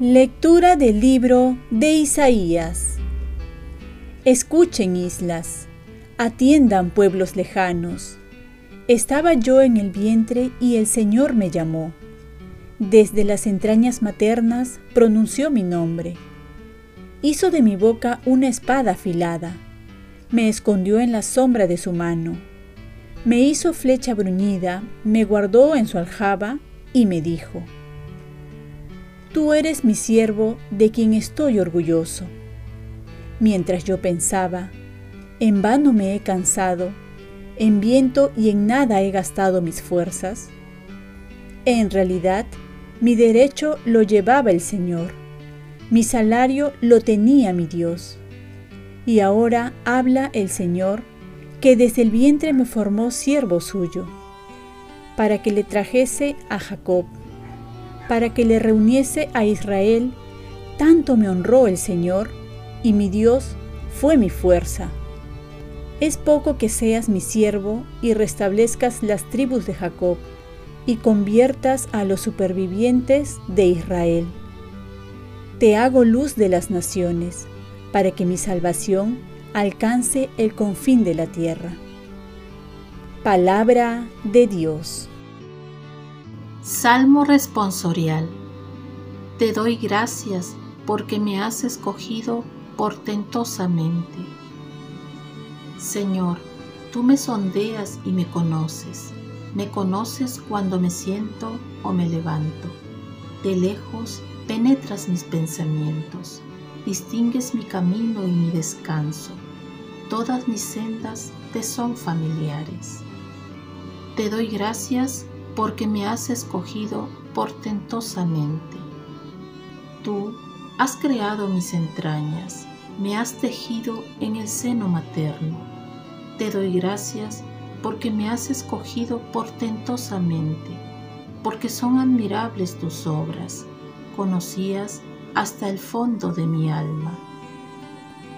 Lectura del libro de Isaías. Escuchen islas, atiendan pueblos lejanos. Estaba yo en el vientre y el Señor me llamó. Desde las entrañas maternas pronunció mi nombre. Hizo de mi boca una espada afilada. Me escondió en la sombra de su mano. Me hizo flecha bruñida, me guardó en su aljaba y me dijo, Tú eres mi siervo de quien estoy orgulloso. Mientras yo pensaba, en vano me he cansado, en viento y en nada he gastado mis fuerzas. En realidad, mi derecho lo llevaba el Señor, mi salario lo tenía mi Dios. Y ahora habla el Señor, que desde el vientre me formó siervo suyo, para que le trajese a Jacob para que le reuniese a Israel, tanto me honró el Señor, y mi Dios fue mi fuerza. Es poco que seas mi siervo y restablezcas las tribus de Jacob, y conviertas a los supervivientes de Israel. Te hago luz de las naciones, para que mi salvación alcance el confín de la tierra. Palabra de Dios. Salmo responsorial. Te doy gracias porque me has escogido portentosamente. Señor, tú me sondeas y me conoces. Me conoces cuando me siento o me levanto. De lejos penetras mis pensamientos. Distingues mi camino y mi descanso. Todas mis sendas te son familiares. Te doy gracias porque me has escogido portentosamente. Tú has creado mis entrañas, me has tejido en el seno materno. Te doy gracias porque me has escogido portentosamente, porque son admirables tus obras, conocías hasta el fondo de mi alma.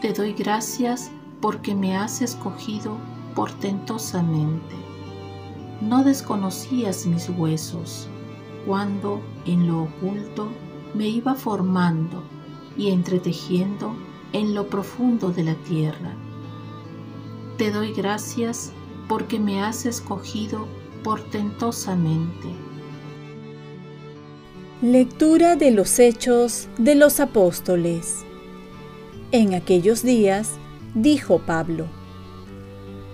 Te doy gracias porque me has escogido portentosamente no desconocías mis huesos cuando en lo oculto me iba formando y entretejiendo en lo profundo de la tierra. Te doy gracias porque me has escogido portentosamente. Lectura de los Hechos de los Apóstoles. En aquellos días, dijo Pablo,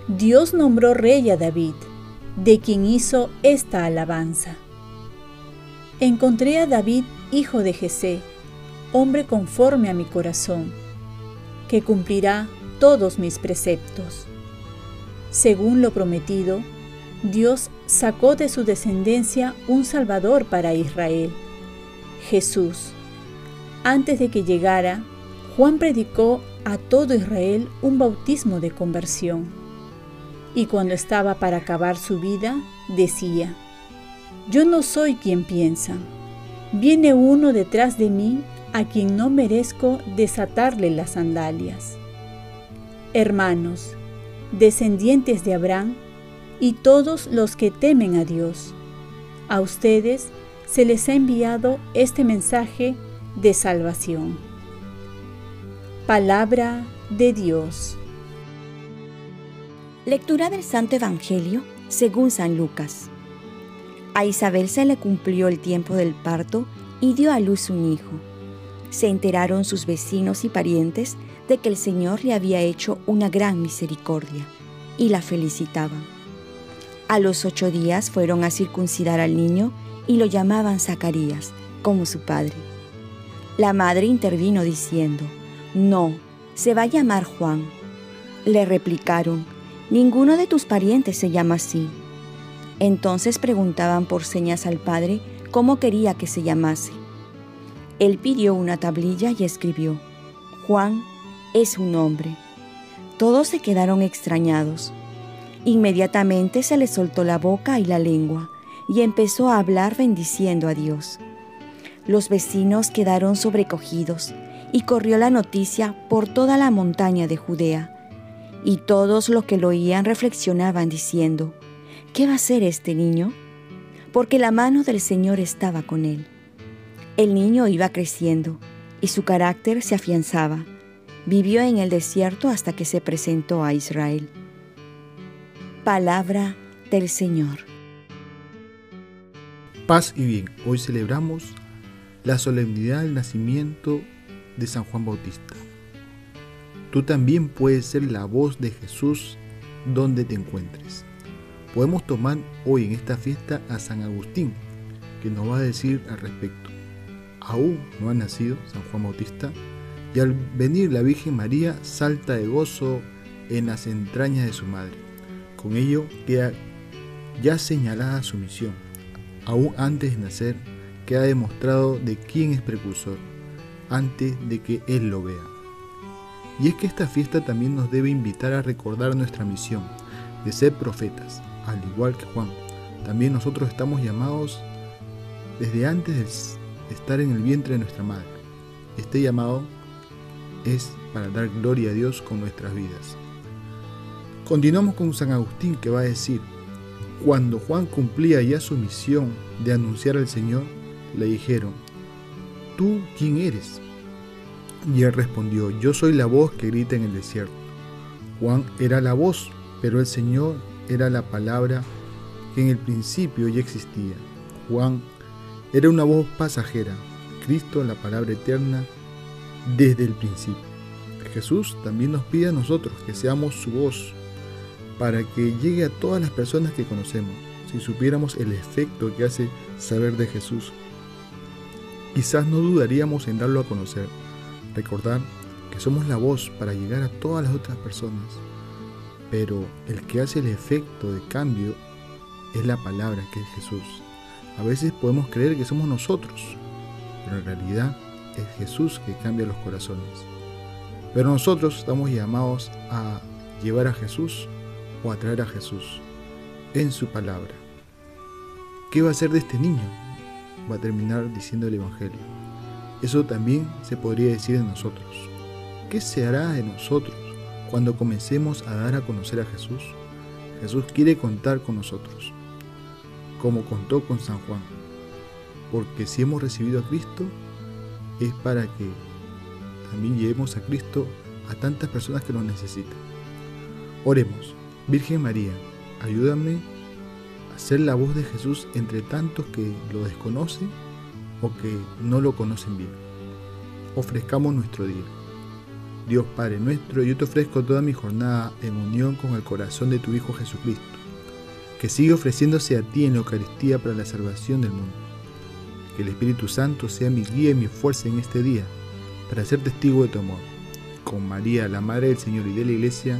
Dios nombró rey a David de quien hizo esta alabanza. Encontré a David, hijo de Jesé, hombre conforme a mi corazón, que cumplirá todos mis preceptos. Según lo prometido, Dios sacó de su descendencia un Salvador para Israel, Jesús. Antes de que llegara, Juan predicó a todo Israel un bautismo de conversión y cuando estaba para acabar su vida, decía, Yo no soy quien piensa, viene uno detrás de mí a quien no merezco desatarle las sandalias. Hermanos, descendientes de Abraham, y todos los que temen a Dios, a ustedes se les ha enviado este mensaje de salvación. Palabra de Dios. Lectura del Santo Evangelio según San Lucas. A Isabel se le cumplió el tiempo del parto y dio a luz un hijo. Se enteraron sus vecinos y parientes de que el Señor le había hecho una gran misericordia y la felicitaban. A los ocho días fueron a circuncidar al niño y lo llamaban Zacarías, como su padre. La madre intervino diciendo, No, se va a llamar Juan. Le replicaron, Ninguno de tus parientes se llama así. Entonces preguntaban por señas al padre cómo quería que se llamase. Él pidió una tablilla y escribió, Juan es un hombre. Todos se quedaron extrañados. Inmediatamente se le soltó la boca y la lengua y empezó a hablar bendiciendo a Dios. Los vecinos quedaron sobrecogidos y corrió la noticia por toda la montaña de Judea. Y todos los que lo oían reflexionaban diciendo, ¿qué va a ser este niño? Porque la mano del Señor estaba con él. El niño iba creciendo y su carácter se afianzaba. Vivió en el desierto hasta que se presentó a Israel. Palabra del Señor. Paz y bien, hoy celebramos la solemnidad del nacimiento de San Juan Bautista. Tú también puedes ser la voz de Jesús donde te encuentres. Podemos tomar hoy en esta fiesta a San Agustín, que nos va a decir al respecto. Aún no ha nacido San Juan Bautista, y al venir la Virgen María salta de gozo en las entrañas de su madre. Con ello queda ya señalada su misión. Aún antes de nacer, queda demostrado de quién es precursor antes de que Él lo vea. Y es que esta fiesta también nos debe invitar a recordar nuestra misión de ser profetas, al igual que Juan. También nosotros estamos llamados desde antes de estar en el vientre de nuestra madre. Este llamado es para dar gloria a Dios con nuestras vidas. Continuamos con San Agustín que va a decir, cuando Juan cumplía ya su misión de anunciar al Señor, le dijeron, ¿tú quién eres? Y él respondió, yo soy la voz que grita en el desierto. Juan era la voz, pero el Señor era la palabra que en el principio ya existía. Juan era una voz pasajera, Cristo la palabra eterna desde el principio. Jesús también nos pide a nosotros que seamos su voz para que llegue a todas las personas que conocemos, si supiéramos el efecto que hace saber de Jesús quizás no dudaríamos en darlo a conocer. Recordar que somos la voz para llegar a todas las otras personas, pero el que hace el efecto de cambio es la palabra que es Jesús. A veces podemos creer que somos nosotros, pero en realidad es Jesús que cambia los corazones. Pero nosotros estamos llamados a llevar a Jesús o a traer a Jesús en su palabra. ¿Qué va a hacer de este niño? va a terminar diciendo el Evangelio. Eso también se podría decir de nosotros. ¿Qué se hará de nosotros cuando comencemos a dar a conocer a Jesús? Jesús quiere contar con nosotros, como contó con San Juan, porque si hemos recibido a Cristo es para que también llevemos a Cristo a tantas personas que lo necesitan. Oremos, Virgen María, ayúdame ser la voz de Jesús entre tantos que lo desconocen o que no lo conocen bien. Ofrezcamos nuestro día. Dios Padre nuestro, yo te ofrezco toda mi jornada en unión con el corazón de tu Hijo Jesucristo, que sigue ofreciéndose a ti en la Eucaristía para la salvación del mundo. Que el Espíritu Santo sea mi guía y mi fuerza en este día, para ser testigo de tu amor. Con María, la Madre del Señor y de la Iglesia,